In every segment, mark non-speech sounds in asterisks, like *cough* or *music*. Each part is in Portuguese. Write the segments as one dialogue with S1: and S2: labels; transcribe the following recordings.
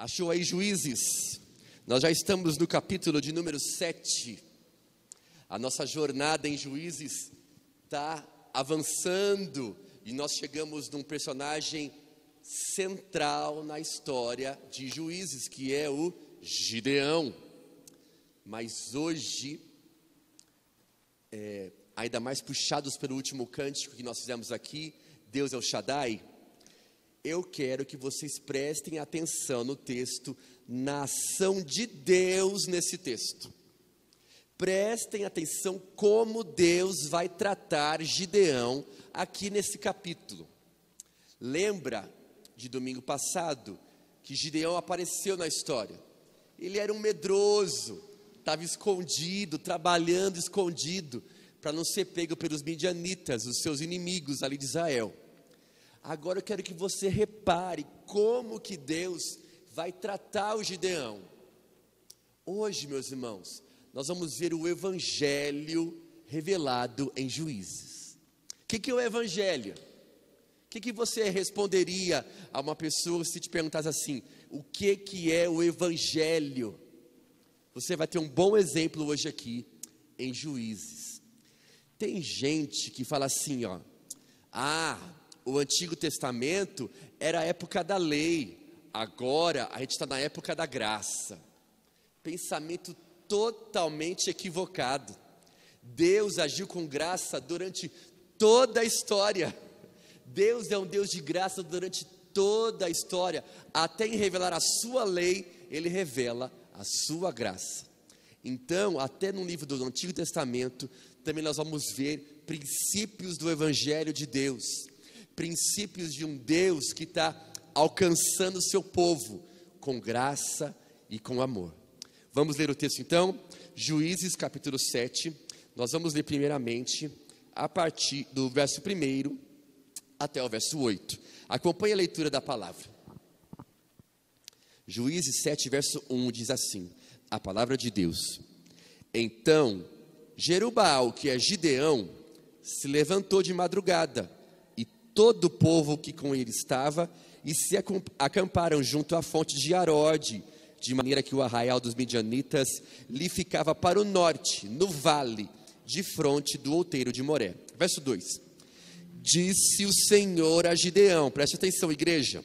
S1: Achou aí juízes? Nós já estamos no capítulo de número 7. A nossa jornada em juízes está avançando e nós chegamos num personagem central na história de juízes, que é o Gideão. Mas hoje, é, ainda mais puxados pelo último cântico que nós fizemos aqui, Deus é o Shaddai, eu quero que vocês prestem atenção no texto, na ação de Deus nesse texto. Prestem atenção como Deus vai tratar Gideão aqui nesse capítulo. Lembra de domingo passado que Gideão apareceu na história. Ele era um medroso, estava escondido, trabalhando escondido, para não ser pego pelos midianitas, os seus inimigos ali de Israel. Agora eu quero que você repare como que Deus vai tratar o Gideão. Hoje, meus irmãos, nós vamos ver o Evangelho revelado em Juízes. O que, que é o Evangelho? O que, que você responderia a uma pessoa se te perguntasse assim: o que, que é o Evangelho? Você vai ter um bom exemplo hoje aqui em Juízes. Tem gente que fala assim, ó, ah, o Antigo Testamento era a época da lei, agora a gente está na época da graça. Pensamento totalmente equivocado. Deus agiu com graça durante toda a história. Deus é um Deus de graça durante toda a história, até em revelar a sua lei, ele revela a sua graça. Então, até no livro do Antigo Testamento, também nós vamos ver princípios do Evangelho de Deus princípios de um Deus que está alcançando o seu povo com graça e com amor. Vamos ler o texto então? Juízes capítulo 7. Nós vamos ler primeiramente a partir do verso 1 até o verso 8. Acompanhe a leitura da palavra. Juízes 7, verso 1 diz assim: A palavra de Deus. Então, Jerubaal, que é Gideão, se levantou de madrugada todo o povo que com ele estava e se acamparam junto à fonte de Arode, de maneira que o arraial dos midianitas lhe ficava para o norte, no vale, de fronte do outeiro de Moré. Verso 2: Disse o Senhor a Gideão, preste atenção, igreja,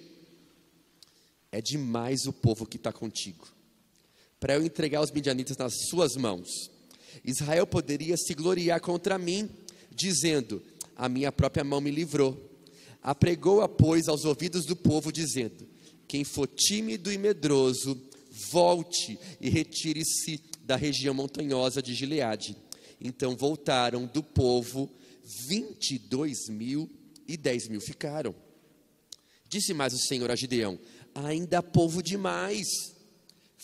S1: é demais o povo que está contigo, para eu entregar os midianitas nas suas mãos. Israel poderia se gloriar contra mim, dizendo: A minha própria mão me livrou apregou-a, pois, aos ouvidos do povo, dizendo: Quem for tímido e medroso, volte e retire-se da região montanhosa de Gileade. Então voltaram do povo, vinte e dois mil e dez mil ficaram. Disse mais o Senhor a Gideão: Ainda há povo demais.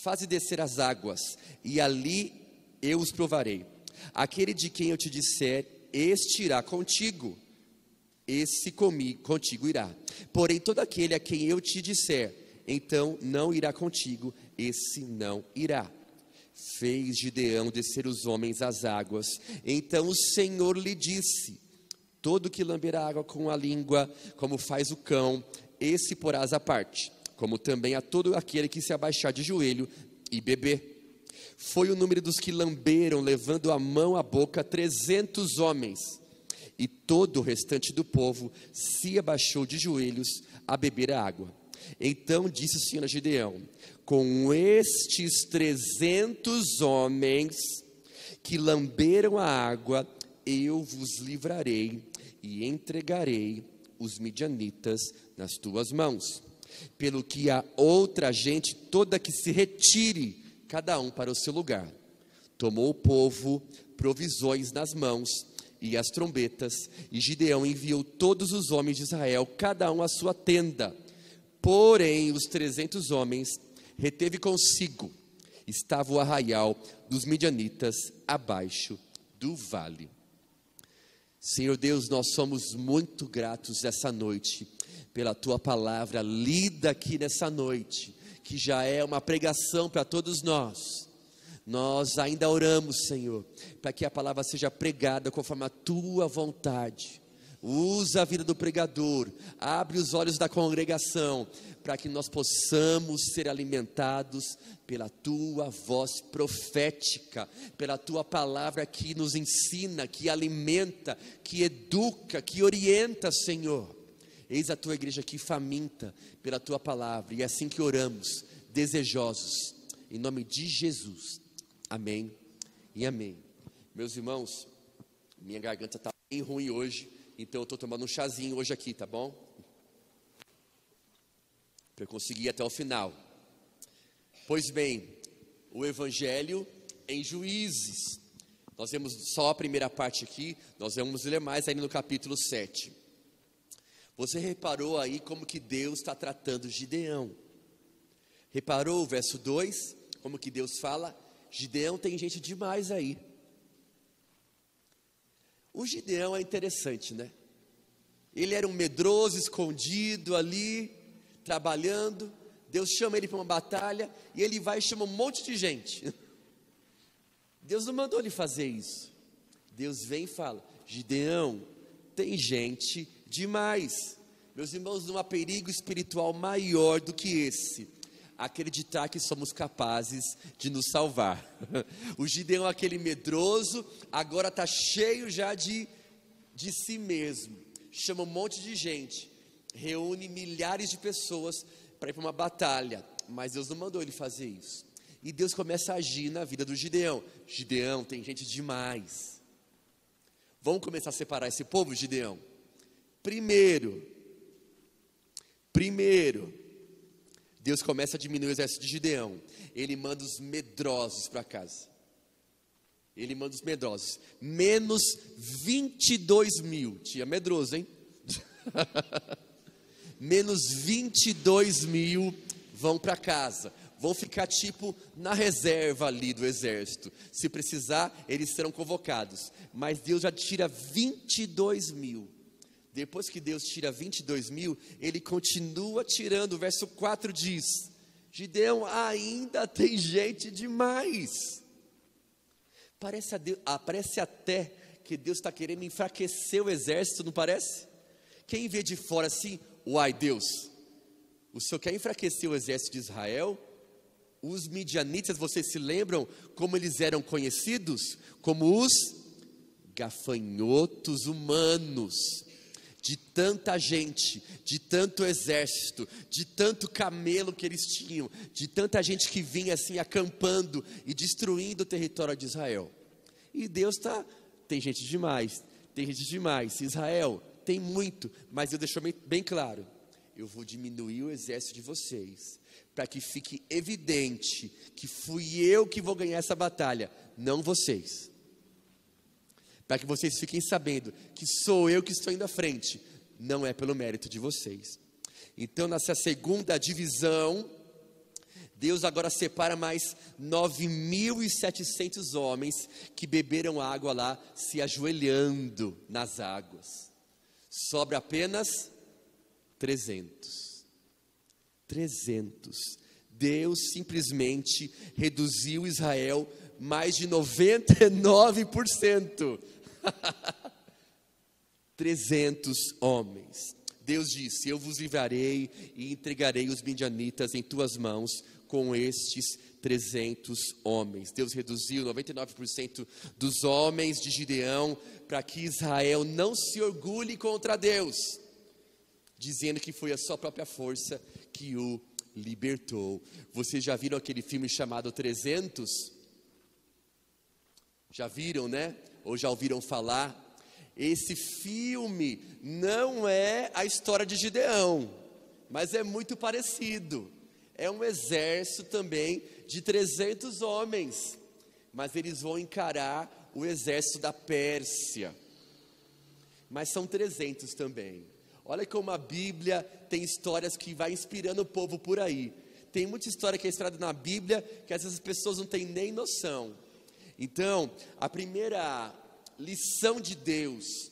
S1: Faze descer as águas, e ali eu os provarei. Aquele de quem eu te disser, este irá contigo esse comigo, contigo irá. Porém, todo aquele a quem eu te disser, então não irá contigo, esse não irá. Fez Gideão descer os homens às águas. Então o Senhor lhe disse: Todo que lamber a água com a língua, como faz o cão, esse porás à parte, como também a todo aquele que se abaixar de joelho e beber. Foi o número dos que lamberam, levando a mão à boca, trezentos homens e todo o restante do povo se abaixou de joelhos a beber a água. Então disse o Senhor a Gideão: Com estes trezentos homens que lamberam a água, eu vos livrarei e entregarei os midianitas nas tuas mãos. Pelo que a outra gente toda que se retire, cada um para o seu lugar. Tomou o povo provisões nas mãos e as trombetas, e Gideão enviou todos os homens de Israel, cada um à sua tenda. Porém, os trezentos homens reteve consigo, estava o arraial dos midianitas abaixo do vale. Senhor Deus, nós somos muito gratos essa noite pela tua palavra lida aqui nessa noite, que já é uma pregação para todos nós nós ainda oramos, Senhor, para que a palavra seja pregada conforme a tua vontade. Usa a vida do pregador, abre os olhos da congregação, para que nós possamos ser alimentados pela tua voz profética, pela tua palavra que nos ensina, que alimenta, que educa, que orienta, Senhor. Eis a tua igreja aqui faminta pela tua palavra, e é assim que oramos, desejosos, em nome de Jesus. Amém e amém. Meus irmãos, minha garganta está bem ruim hoje, então eu estou tomando um chazinho hoje aqui, tá bom? Para eu conseguir ir até o final. Pois bem, o Evangelho em Juízes. Nós vemos só a primeira parte aqui, nós vamos ler mais aí no capítulo 7. Você reparou aí como que Deus está tratando Gideão? Reparou o verso 2? Como que Deus fala? Gideão tem gente demais aí. O Gideão é interessante, né? Ele era um medroso, escondido ali, trabalhando. Deus chama ele para uma batalha e ele vai e chama um monte de gente. *laughs* Deus não mandou ele fazer isso. Deus vem e fala: Gideão, tem gente demais. Meus irmãos, não há perigo espiritual maior do que esse acreditar que somos capazes de nos salvar. *laughs* O Gideão, aquele medroso, agora está cheio já de, de si mesmo. Chama um monte de gente, reúne milhares de pessoas para ir para uma batalha, mas Deus não mandou ele fazer isso. E Deus começa a agir na vida do Gideão. Gideão, tem gente demais. Vamos começar a separar esse povo, Gideão? Primeiro, primeiro, Deus começa a diminuir o exército de Gideão. Ele manda os medrosos para casa. Ele manda os medrosos. Menos 22 mil. Tinha medroso, hein? *laughs* Menos 22 mil vão para casa. Vão ficar tipo na reserva ali do exército. Se precisar, eles serão convocados. Mas Deus já tira 22 mil. Depois que Deus tira 22 mil, ele continua tirando. O verso 4 diz: Gideão, ainda tem gente demais. Parece, Deus, ah, parece até que Deus está querendo enfraquecer o exército, não parece? Quem vê de fora assim, uai, Deus, o Senhor quer enfraquecer o exército de Israel? Os midianitas, vocês se lembram como eles eram conhecidos? Como os gafanhotos humanos de tanta gente, de tanto exército, de tanto camelo que eles tinham, de tanta gente que vinha assim acampando e destruindo o território de Israel. E Deus está, tem gente demais, tem gente demais. Israel tem muito, mas Deus deixou bem, bem claro: eu vou diminuir o exército de vocês, para que fique evidente que fui eu que vou ganhar essa batalha, não vocês para que vocês fiquem sabendo que sou eu que estou indo à frente, não é pelo mérito de vocês. Então, nessa segunda divisão, Deus agora separa mais 9.700 homens que beberam água lá, se ajoelhando nas águas. Sobra apenas 300. 300. Deus simplesmente reduziu Israel mais de 99%. 300 *laughs* homens. Deus disse: Eu vos livrarei e entregarei os midianitas em tuas mãos com estes 300 homens. Deus reduziu 99% dos homens de Gideão para que Israel não se orgulhe contra Deus, dizendo que foi a sua própria força que o libertou. Vocês já viram aquele filme chamado 300? Já viram, né? ou já ouviram falar, esse filme não é a história de Gideão, mas é muito parecido. É um exército também de 300 homens, mas eles vão encarar o exército da Pérsia. Mas são 300 também. Olha como a Bíblia tem histórias que vai inspirando o povo por aí. Tem muita história que é estrada na Bíblia que às vezes as pessoas não têm nem noção. Então, a primeira lição de Deus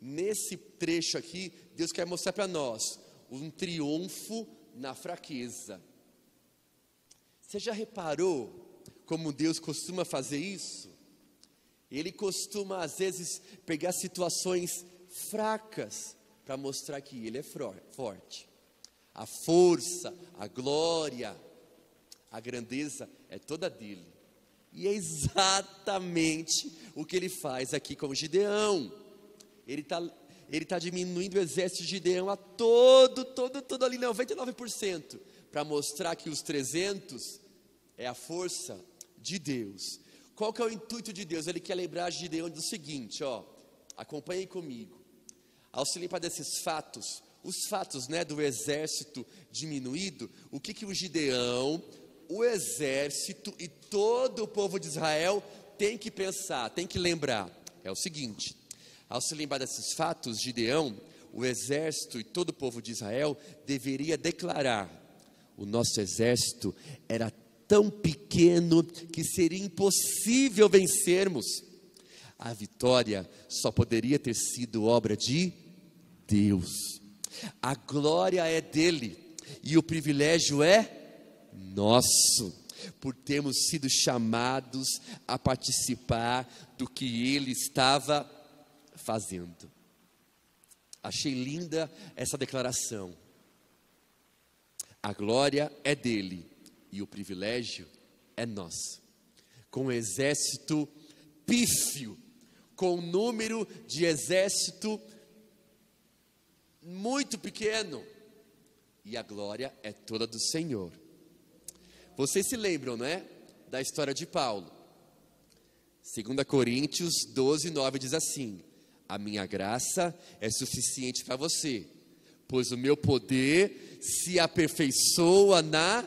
S1: nesse trecho aqui, Deus quer mostrar para nós um triunfo na fraqueza. Você já reparou como Deus costuma fazer isso? Ele costuma às vezes pegar situações fracas, para mostrar que Ele é forte. A força, a glória, a grandeza é toda dele. E é exatamente o que ele faz aqui com Gideão. Ele está ele tá diminuindo o exército de Gideão a todo, todo, todo ali, 99%, para mostrar que os 300 é a força de Deus. Qual que é o intuito de Deus? Ele quer lembrar Gideão do seguinte, ó, acompanhem comigo. Ao se limpar desses fatos, os fatos né, do exército diminuído, o que, que o Gideão, o exército e todo o povo de Israel tem que pensar, tem que lembrar. É o seguinte: ao se lembrar desses fatos, Gideão, o exército e todo o povo de Israel deveria declarar: o nosso exército era tão pequeno que seria impossível vencermos. A vitória só poderia ter sido obra de Deus. A glória é dele e o privilégio é nosso, por termos sido chamados a participar do que ele estava fazendo. Achei linda essa declaração. A glória é dele e o privilégio é nosso. Com um exército pífio, com um número de exército muito pequeno, e a glória é toda do Senhor. Vocês se lembram, não é? Da história de Paulo. 2 Coríntios 12, 9 diz assim: A minha graça é suficiente para você, pois o meu poder se aperfeiçoa na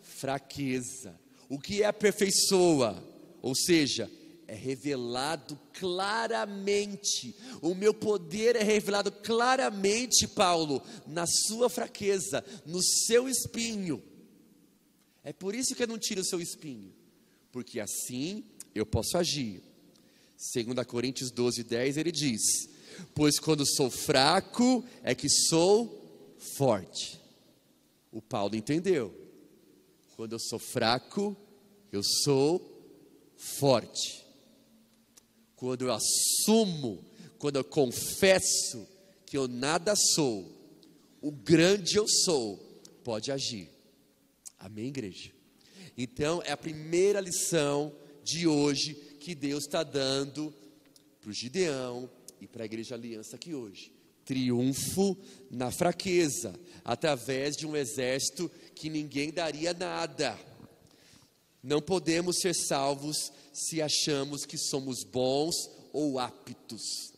S1: fraqueza. O que é aperfeiçoa? Ou seja, é revelado claramente, o meu poder é revelado claramente, Paulo, na sua fraqueza, no seu espinho. É por isso que eu não tiro o seu espinho, porque assim eu posso agir. Segundo Coríntios 12, 10, ele diz: Pois quando sou fraco é que sou forte. O Paulo entendeu. Quando eu sou fraco, eu sou forte quando eu assumo, quando eu confesso que eu nada sou, o grande eu sou pode agir. Amém, igreja? Então, é a primeira lição de hoje que Deus está dando para o Gideão e para a Igreja Aliança aqui hoje. Triunfo na fraqueza, através de um exército que ninguém daria nada. Não podemos ser salvos se achamos que somos bons ou aptos.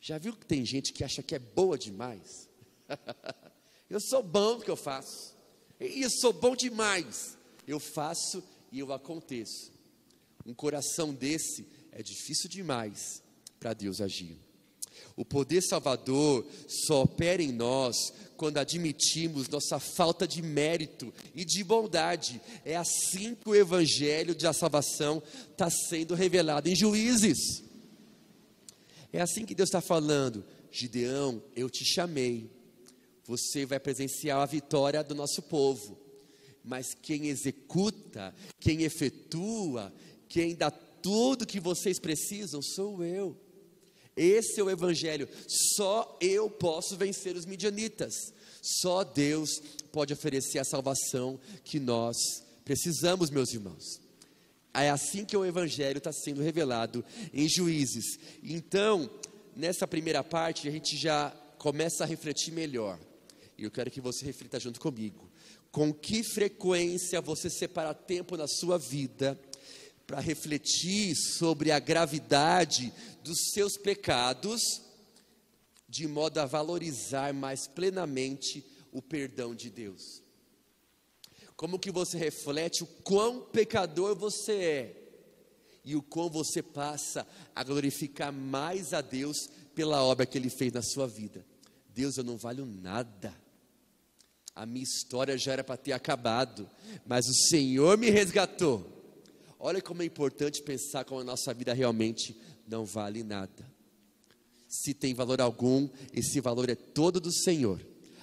S1: Já viu que tem gente que acha que é boa demais? *laughs* eu sou bom no que eu faço. E eu sou bom demais. Eu faço e eu aconteço. Um coração desse é difícil demais para Deus agir. O poder salvador só opera em nós quando admitimos nossa falta de mérito e de bondade. É assim que o evangelho da salvação está sendo revelado em juízes. É assim que Deus está falando: Gideão, eu te chamei, você vai presenciar a vitória do nosso povo, mas quem executa, quem efetua, quem dá tudo que vocês precisam sou eu. Esse é o Evangelho. Só eu posso vencer os midianitas. Só Deus pode oferecer a salvação que nós precisamos, meus irmãos. É assim que o Evangelho está sendo revelado em Juízes. Então, nessa primeira parte, a gente já começa a refletir melhor. E eu quero que você reflita junto comigo. Com que frequência você separa tempo na sua vida para refletir sobre a gravidade dos seus pecados, de modo a valorizar mais plenamente o perdão de Deus. Como que você reflete o quão pecador você é e o quão você passa a glorificar mais a Deus pela obra que Ele fez na sua vida. Deus, eu não valho nada. A minha história já era para ter acabado, mas o Senhor me resgatou. Olha como é importante pensar como a nossa vida realmente não vale nada. Se tem valor algum, esse valor é todo do Senhor.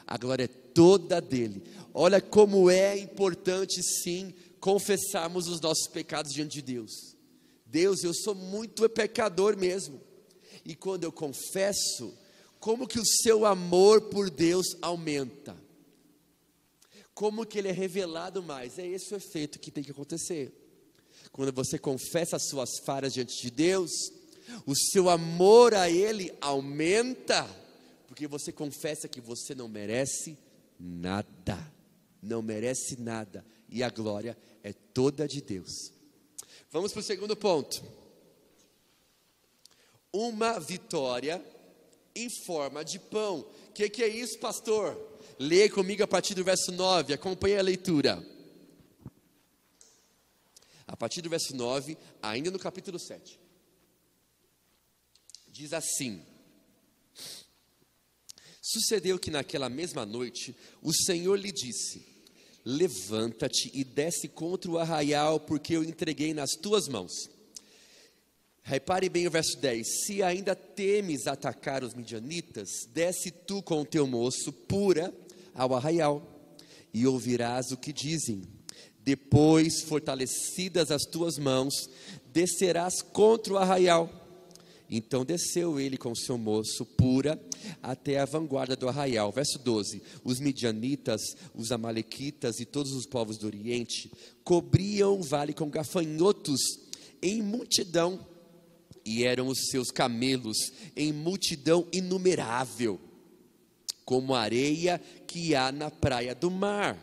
S1: A glória é toda dele. Olha como é importante sim confessarmos os nossos pecados diante de Deus. Deus, eu sou muito pecador mesmo. E quando eu confesso, Como que o seu amor por Deus aumenta? Como que ele é revelado mais? É esse o efeito que tem que acontecer. Quando você confessa as suas falhas diante de Deus, o seu amor a Ele aumenta, porque você confessa que você não merece nada, não merece nada, e a glória é toda de Deus. Vamos para o segundo ponto. Uma vitória em forma de pão. O que, que é isso, pastor? Leia comigo a partir do verso 9, acompanhe a leitura. A partir do verso 9, ainda no capítulo 7. Diz assim: Sucedeu que naquela mesma noite o Senhor lhe disse: Levanta-te e desce contra o arraial, porque eu entreguei nas tuas mãos. Repare bem o verso 10: Se ainda temes atacar os midianitas, desce tu com o teu moço pura ao arraial, e ouvirás o que dizem. Depois, fortalecidas as tuas mãos, descerás contra o arraial. Então desceu ele com seu moço pura até a vanguarda do arraial. Verso 12: Os midianitas, os amalequitas e todos os povos do Oriente cobriam o vale com gafanhotos em multidão e eram os seus camelos em multidão inumerável, como areia que há na praia do mar.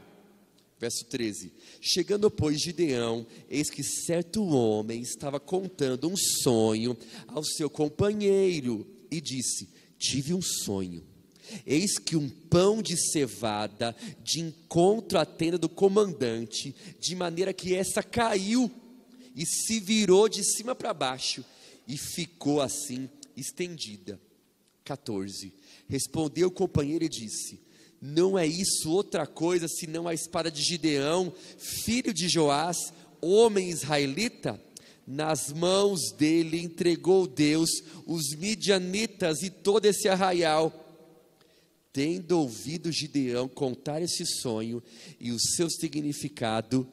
S1: Verso 13: Chegando, pois, Gideão, eis que certo homem estava contando um sonho ao seu companheiro e disse: Tive um sonho. Eis que um pão de cevada de encontro à tenda do comandante, de maneira que essa caiu e se virou de cima para baixo e ficou assim estendida. 14. Respondeu o companheiro e disse: Não é isso outra coisa senão a espada de Gideão, filho de Joás, homem israelita? Nas mãos dele entregou Deus os midianitas e todo esse arraial. Tendo ouvido Gideão contar esse sonho e o seu significado,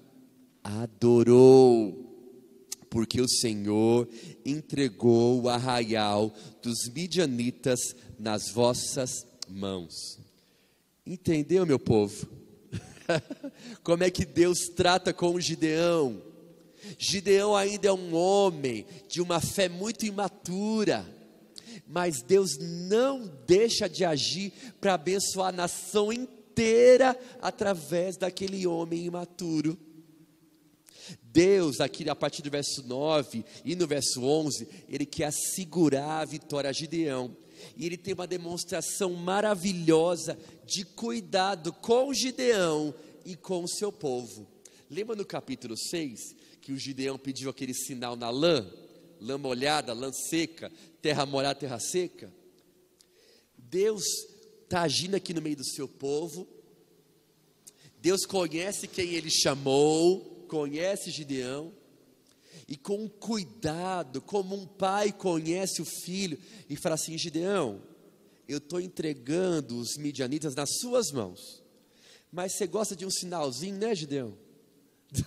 S1: adorou porque o Senhor entregou o arraial dos midianitas nas vossas mãos. Entendeu, meu povo? *laughs* Como é que Deus trata com o Gideão? Gideão ainda é um homem de uma fé muito imatura, mas Deus não deixa de agir para abençoar a nação inteira através daquele homem imaturo. Deus, aqui a partir do verso 9 e no verso 11, ele quer assegurar a vitória a Gideão. E ele tem uma demonstração maravilhosa de cuidado com Gideão e com o seu povo. Lembra no capítulo 6 que o Gideão pediu aquele sinal na lã? Lã molhada, lã seca, terra molhada, terra seca. Deus está agindo aqui no meio do seu povo. Deus conhece quem ele chamou conhece Gideão, e com cuidado, como um pai conhece o filho, e fala assim: Gideão, eu estou entregando os midianitas nas suas mãos, mas você gosta de um sinalzinho, né, Gideão? *laughs*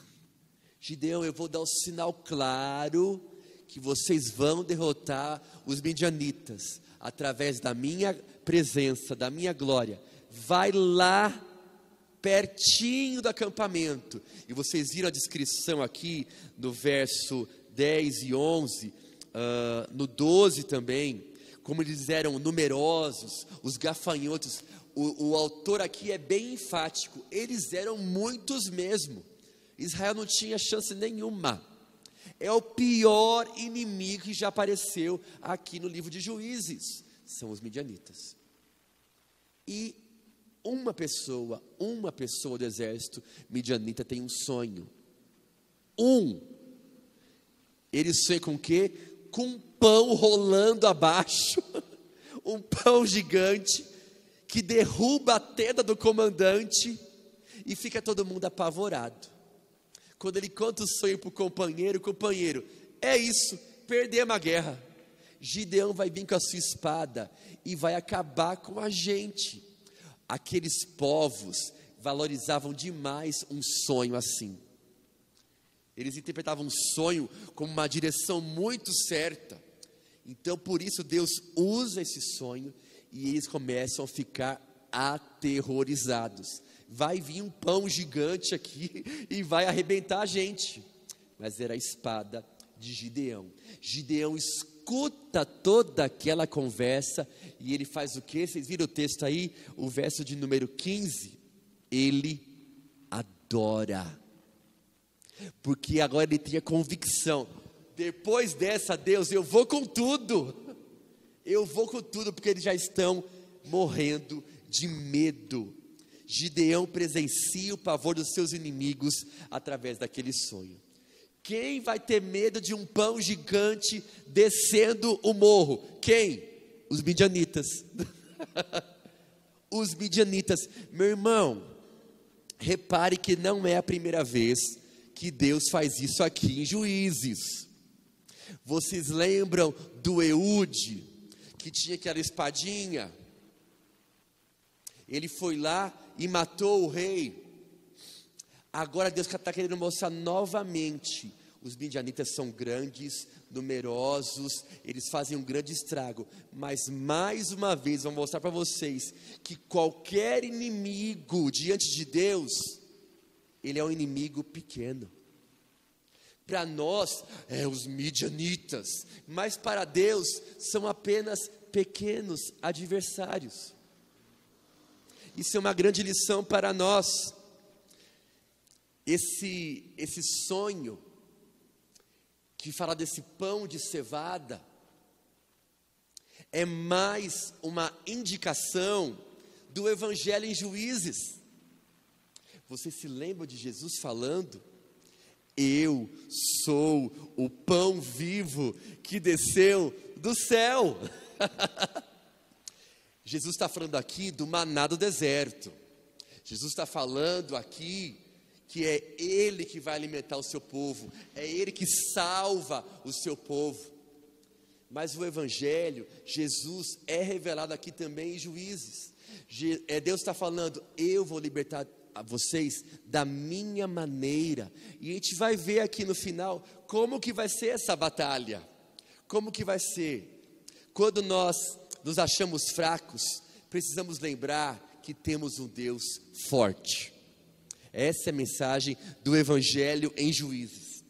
S1: Gideão, eu vou dar o sinal claro que vocês vão derrotar os midianitas através da minha presença, da minha glória. Vai lá pertinho do acampamento. E vocês viram a descrição aqui no verso 10 e 11, uh, ah, no 12 também, como eles eram numerosos, os gafanhotos. O, o autor aqui é bem enfático, eles eram muitos mesmo. Israel não tinha chance nenhuma. É o pior inimigo que já apareceu aqui no livro de Juízes. São os midianitas. E uma pessoa, uma pessoa do exército midianita tem um sonho. Um. Ele sonha com o quê? Com um pão rolando abaixo. *laughs* um pão gigante que derruba a tenda do comandante e fica todo mundo apavorado. Quando ele conta o sonho para o companheiro, companheiro, é isso, perdemos a guerra. Gideão vai vir com a sua espada e vai acabar com a gente aqueles povos valorizavam demais um sonho assim. Eles interpretavam um sonho como uma direção muito certa. Então, por isso, Deus usa esse sonho e eles começam a ficar aterrorizados. Vai vir um pão gigante aqui *laughs* e vai arrebentar a gente. Mas era a espada de Gideão. Gideão escuta toda aquela conversa e ele faz o que? Vocês viram o texto aí? O verso de número 15. Ele adora. Porque agora ele tinha convicção. Depois dessa, Deus, eu vou com tudo. Eu vou com tudo, porque eles já estão morrendo de medo. Gideão presencia o pavor dos seus inimigos através daquele sonho. Quem vai ter medo de um pão gigante descendo o morro? Quem? Os midianitas. *laughs* Os midianitas. Meu irmão, repare que não é a primeira vez que Deus faz isso aqui em Juízes. Vocês lembram do Eude, que tinha aquela espadinha? Ele foi lá e matou o rei. Agora Deus está querendo mostrar novamente. Os midianitas são grandes, numerosos, eles fazem um grande estrago. Mas mais uma vez, vou mostrar para vocês que qualquer inimigo diante de Deus, ele é um inimigo pequeno. Para nós, é os midianitas, mas para Deus são apenas pequenos adversários. Isso é uma grande lição para nós esse, esse sonho que fala desse pão de cevada é mais uma indicação do Evangelho em Juízes. Você se lembra de Jesus falando? Eu sou o pão vivo que desceu do céu. *laughs* Jesus está falando aqui do maná do deserto. Jesus está falando aqui que é Ele que vai alimentar o seu povo, é Ele que salva o seu povo. Mas o Evangelho, Jesus é revelado aqui também em juízes. É, Deus está falando, eu vou libertar vocês da minha maneira. E a gente vai ver aqui no final como que vai ser essa batalha. Como que vai ser? Quando nós nos achamos fracos, precisamos lembrar que temos um Deus forte. Essa é a mensagem do Evangelho em Juízes.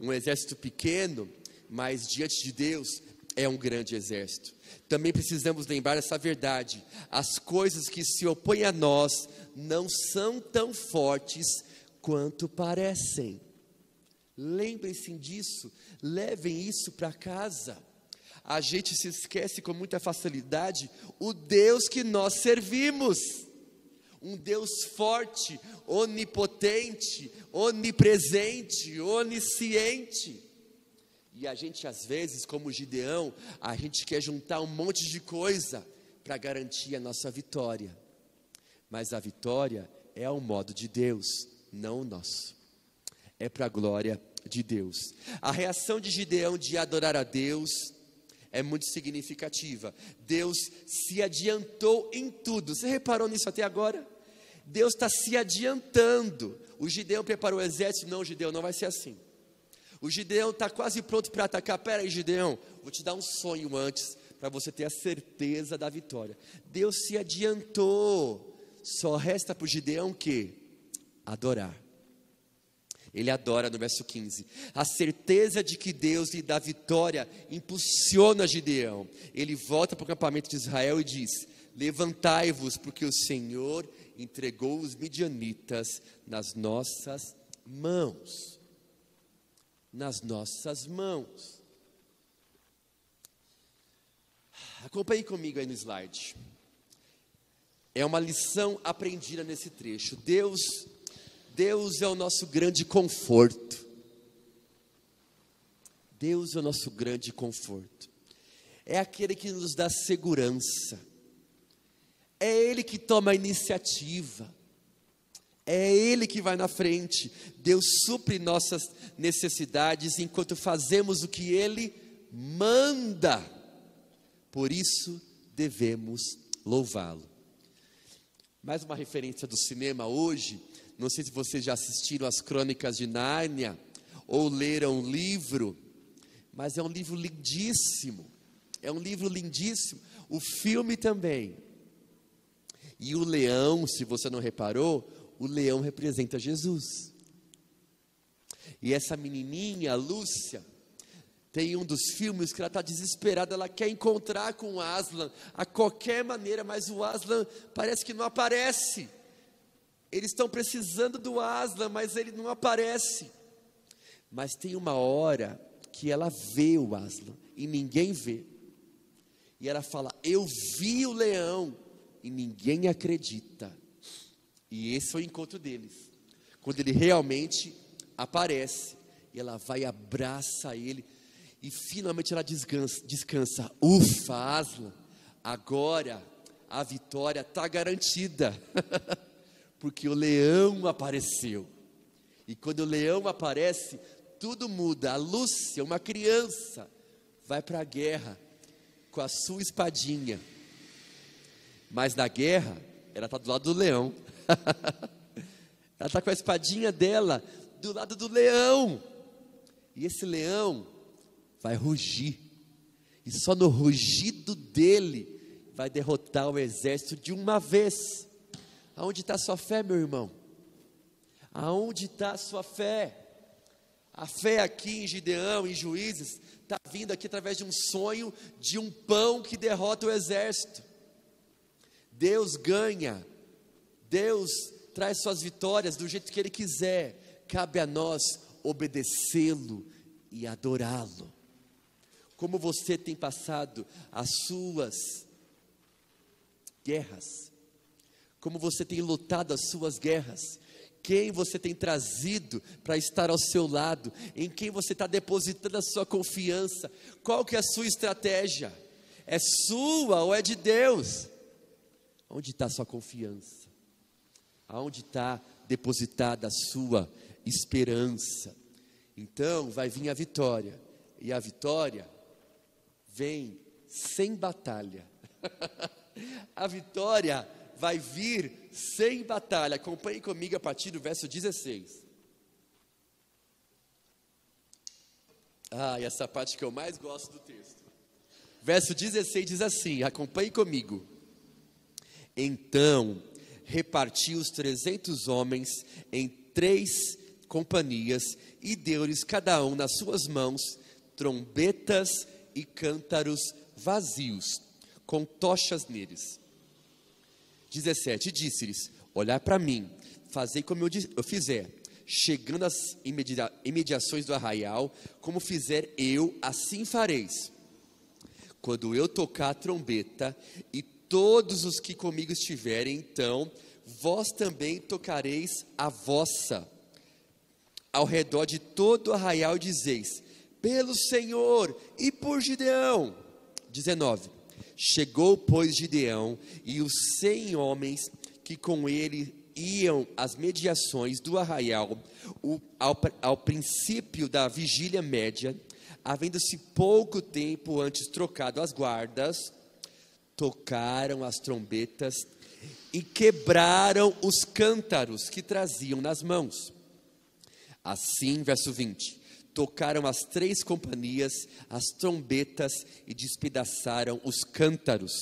S1: Um exército pequeno, mas diante de Deus é um grande exército. Também precisamos lembrar essa verdade: as coisas que se opõem a nós não são tão fortes quanto parecem. Lembrem-se disso, levem isso para casa. A gente se esquece com muita facilidade o Deus que nós servimos um Deus forte, onipotente, onipresente, onisciente. E a gente, às vezes, como Gideão, a gente quer juntar um monte de coisa para garantir a nossa vitória. Mas a vitória é ao modo de Deus, não o nosso. É para a glória de Deus. A reação de Gideão de adorar a Deus é muito significativa. Deus se adiantou em tudo. Você reparou nisso até agora? Deus está se adiantando. O Gideão preparou o exército, não, Gideão, não vai ser assim. O Gideão está quase pronto para atacar. Pera aí, Gideão, vou te dar um sonho antes, para você ter a certeza da vitória. Deus se adiantou. Só resta para o Gideão quê? Adorar. Ele adora no verso 15. A certeza de que Deus lhe dá vitória impulsiona Gideão. Ele volta para o acampamento de Israel e diz: Levantai-vos, porque o Senhor entregou os midianitas nas nossas mãos. Nas nossas mãos. Acompanhe comigo aí no slide. É uma lição aprendida nesse trecho. Deus, Deus é o nosso grande conforto. Deus é o nosso grande conforto. É aquele que nos dá segurança é Ele que toma a iniciativa. É Ele que vai na frente. Deus supre nossas necessidades enquanto fazemos o que Ele manda. Por isso devemos louvá-lo. Mais uma referência do cinema hoje. Não sei se vocês já assistiram as Crônicas de Nárnia ou leram o livro, mas é um livro lindíssimo. É um livro lindíssimo o filme também. E o leão, se você não reparou, o leão representa Jesus. E essa menininha, Lúcia, tem um dos filmes que ela está desesperada, ela quer encontrar com o Aslan a qualquer maneira, mas o Aslan parece que não aparece. Eles estão precisando do Aslan, mas ele não aparece. Mas tem uma hora que ela vê o Aslan e ninguém vê. E ela fala: Eu vi o leão e ninguém acredita. E esse foi o encontro deles. Quando ele realmente aparece, e ela vai abraça ele, e finalmente ela descansa, descansa. Ufa, Aslan, agora a vitória está garantida, *laughs* porque o leão apareceu. E quando o leão aparece, tudo muda. A Lúcia, uma criança, vai para a guerra com a sua espadinha. Mas na guerra, ela está do lado do leão. *laughs* ela está com a espadinha dela do lado do leão. E esse leão vai rugir. E só no rugido dele vai derrotar o exército de uma vez. Aonde está sua fé, meu irmão? Aonde está sua fé? A fé aqui em Gideão, em Juízes, está vindo aqui através de um sonho de um pão que derrota o exército. Deus ganha, Deus traz suas vitórias do jeito que Ele quiser, cabe a nós obedecê-lo e adorá-lo. Como você tem passado as suas guerras, como você tem lutado as suas guerras, quem você tem trazido para estar ao seu lado, em quem você está depositando a sua confiança, qual que é a sua estratégia? É sua ou é de Deus? Onde está sua confiança? Aonde está depositada a sua esperança? Então vai vir a vitória, e a vitória vem sem batalha. *laughs* a vitória vai vir sem batalha. Acompanhe comigo a partir do verso 16. Ah, e essa parte que eu mais gosto do texto. Verso 16 diz assim: acompanhe comigo. Então repartiu os trezentos homens em três companhias e deu-lhes cada um nas suas mãos trombetas e cântaros vazios, com tochas neles. 17: Disse-lhes: Olhar para mim, fazei como eu, eu fizer, chegando às imedia, imediações do arraial, como fizer eu, assim fareis. Quando eu tocar a trombeta, e todos os que comigo estiverem, então vós também tocareis a vossa. Ao redor de todo o arraial dizeis: Pelo Senhor e por Gideão. 19 Chegou, pois, Gideão e os cem homens que com ele iam às mediações do arraial, o, ao, ao princípio da vigília média, havendo-se pouco tempo antes trocado as guardas, tocaram as trombetas e quebraram os cântaros que traziam nas mãos. Assim, verso 20: tocaram as três companhias as trombetas e despedaçaram os cântaros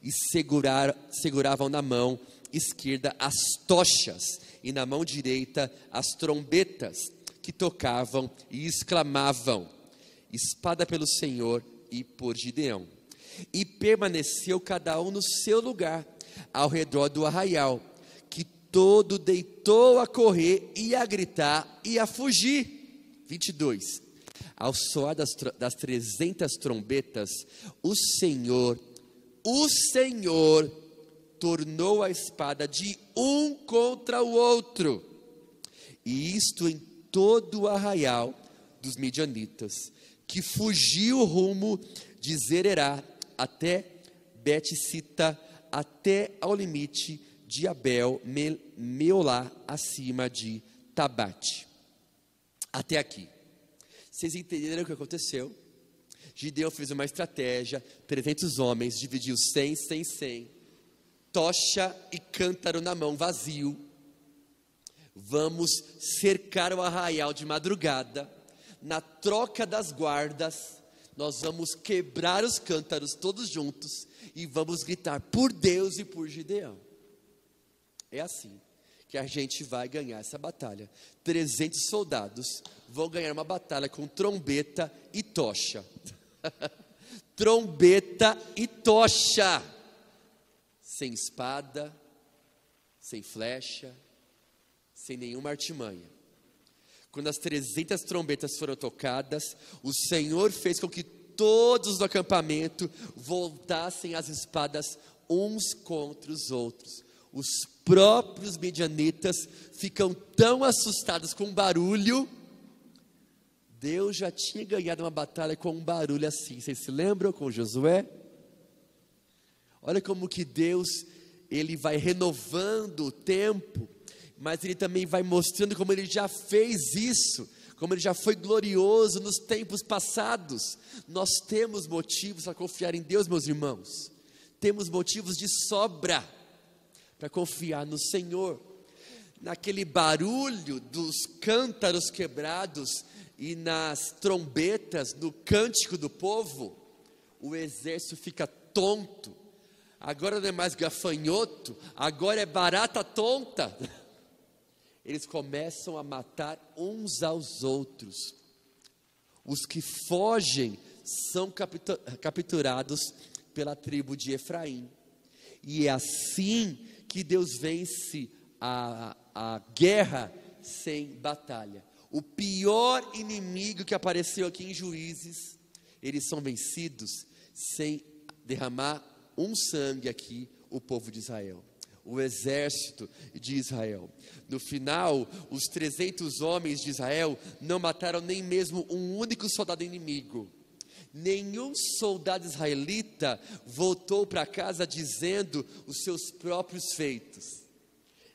S1: e segurar, seguravam na mão esquerda as tochas e na mão direita as trombetas que tocavam e exclamavam: Espada pelo Senhor e por Gideão. E permaneceu cada um no seu lugar, ao redor do arraial, que todo deitou a correr e a gritar e a fugir 22. Ao soar das, das 300 trombetas, o Senhor, o Senhor, tornou a espada de um contra o outro, e isto em todo o arraial dos midianitas, que fugiu rumo de Zererá até Betcita, até ao limite de Abel Meolá, acima de Tabate. Até aqui. Vocês entenderam o que aconteceu? Gideão fez uma estratégia, 300 homens, dividiu 100, 100, 100, tocha e cântaro na mão, vazio. Vamos cercar o arraial de madrugada, na troca das guardas, nós vamos quebrar os cântaros todos juntos e vamos gritar por Deus e por Gideão. É assim que a gente vai ganhar essa batalha. 300 soldados vão ganhar uma batalha com trombeta e tocha. *laughs* trombeta e tocha. Sem espada, sem flecha, sem nenhuma artimanha. Quando as 300 trombetas foram tocadas, o Senhor fez com que todos do acampamento voltassem as espadas uns contra os outros. Os próprios medianitas ficam tão assustados com o barulho. Deus já tinha ganhado uma batalha com um barulho assim. Vocês se lembram com Josué? Olha como que Deus ele vai renovando o tempo, mas ele também vai mostrando como ele já fez isso, como ele já foi glorioso nos tempos passados. Nós temos motivos para confiar em Deus, meus irmãos. Temos motivos de sobra para confiar no Senhor. Naquele barulho dos cântaros quebrados e nas trombetas, no cântico do povo, o exército fica tonto, agora não é mais gafanhoto, agora é barata tonta. *laughs* Eles começam a matar uns aos outros. Os que fogem são capturados pela tribo de Efraim. E é assim que Deus vence a, a guerra sem batalha. O pior inimigo que apareceu aqui em Juízes, eles são vencidos sem derramar um sangue aqui, o povo de Israel, o exército de Israel. No final, os 300 homens de Israel não mataram nem mesmo um único soldado inimigo. Nenhum soldado israelita voltou para casa dizendo os seus próprios feitos.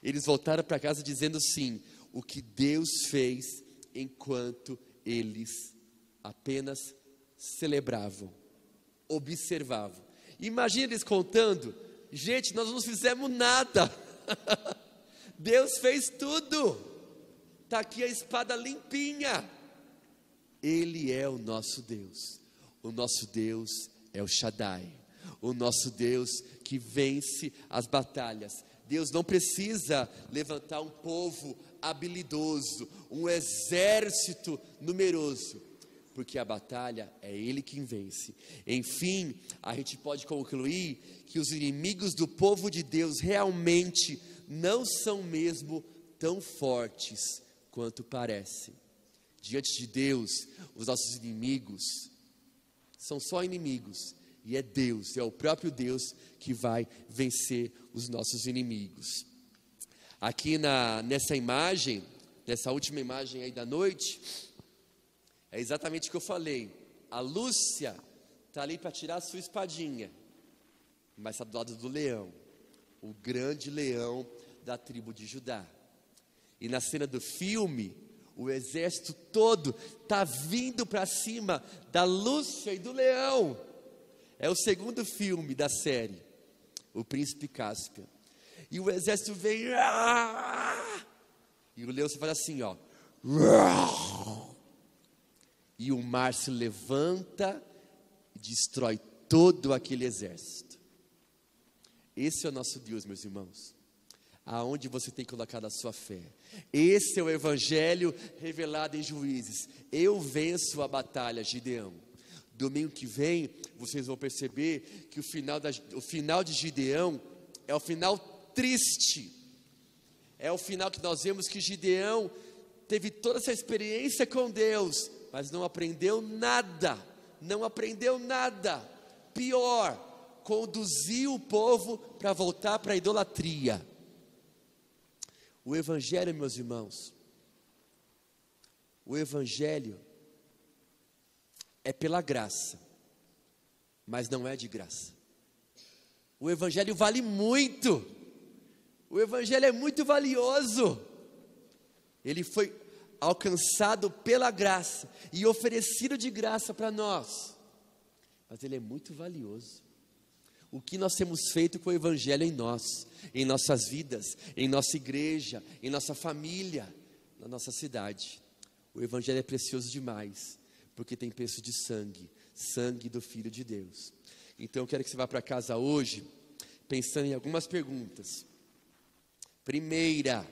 S1: Eles voltaram para casa dizendo sim, o que Deus fez enquanto eles apenas celebravam, observavam. Imagina eles contando: gente, nós não fizemos nada, *laughs* Deus fez tudo, está aqui a espada limpinha. Ele é o nosso Deus, o nosso Deus é o Shaddai, o nosso Deus que vence as batalhas. Deus não precisa levantar um povo habilidoso, um exército numeroso porque a batalha é Ele quem vence. Enfim, a gente pode concluir que os inimigos do povo de Deus realmente não são mesmo tão fortes quanto parecem. Diante de Deus, os nossos inimigos são só inimigos, e é Deus, é o próprio Deus que vai vencer os nossos inimigos. Aqui na, nessa imagem, nessa última imagem aí da noite, é exatamente o que eu falei. A Lúcia está ali para tirar a sua espadinha, mas está do lado do leão, o grande leão da tribo de Judá. E na cena do filme, o exército todo está vindo para cima da Lúcia e do leão. É o segundo filme da série, O Príncipe Cáspia. E o exército vem. E o leão se faz assim, ó e o mar se levanta e destrói todo aquele exército. Esse é o nosso Deus, meus irmãos. Aonde você tem colocado a sua fé. Esse é o evangelho revelado em Juízes. Eu venço a batalha, Gideão. Domingo que vem, vocês vão perceber que o final, da, o final de Gideão é o final triste. É o final que nós vemos que Gideão teve toda essa experiência com Deus, mas não aprendeu nada, não aprendeu nada. Pior, conduziu o povo para voltar para a idolatria. O Evangelho, meus irmãos, o Evangelho é pela graça, mas não é de graça. O Evangelho vale muito, o Evangelho é muito valioso. Ele foi alcançado pela graça e oferecido de graça para nós. Mas ele é muito valioso. O que nós temos feito com o Evangelho em nós, em nossas vidas, em nossa igreja, em nossa família, na nossa cidade. O Evangelho é precioso demais, porque tem preço de sangue, sangue do Filho de Deus. Então eu quero que você vá para casa hoje pensando em algumas perguntas. Primeira,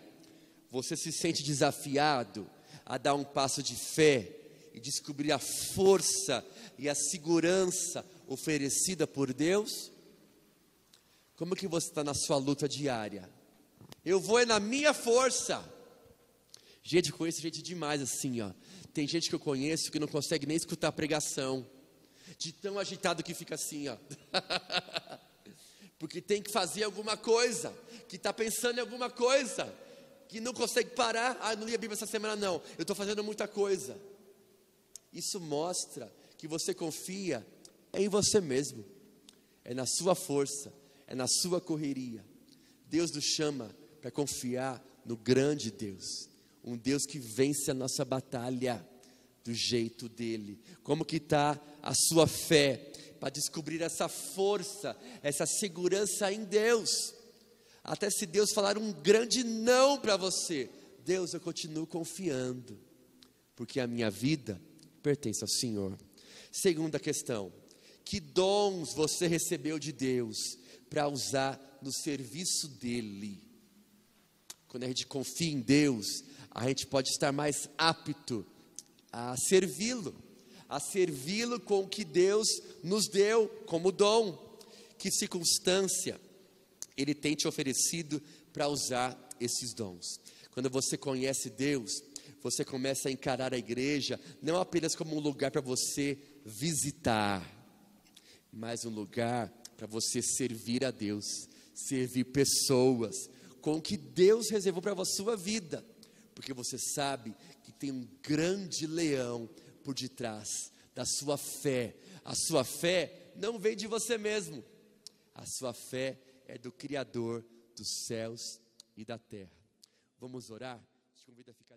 S1: você se sente desafiado a dar um passo de fé e descobrir a força e a segurança oferecida por Deus? Como que você está na sua luta diária? Eu vou é na minha força. Gente, eu conheço gente demais assim, ó. Tem gente que eu conheço que não consegue nem escutar a pregação. De tão agitado que fica assim, ó. *laughs* Porque tem que fazer alguma coisa, que está pensando em alguma coisa, que não consegue parar. Ah, não li a Bíblia essa semana, não. Eu estou fazendo muita coisa. Isso mostra que você confia em você mesmo, é na sua força, é na sua correria. Deus nos chama para confiar no grande Deus, um Deus que vence a nossa batalha do jeito dele. Como que está a sua fé para descobrir essa força, essa segurança em Deus? Até se Deus falar um grande não para você, Deus, eu continuo confiando, porque a minha vida pertence ao Senhor. Segunda questão: que dons você recebeu de Deus para usar no serviço dEle? Quando a gente confia em Deus, a gente pode estar mais apto a servi-lo, a servi-lo com o que Deus nos deu como dom. Que circunstância Ele tem te oferecido para usar esses dons? Quando você conhece Deus, você começa a encarar a igreja não apenas como um lugar para você visitar, mas um lugar para você servir a Deus, servir pessoas, com o que Deus reservou para a sua vida, porque você sabe que tem um grande leão por detrás da sua fé. A sua fé não vem de você mesmo, a sua fé é do Criador dos céus e da terra. Vamos orar? Te convido a ficar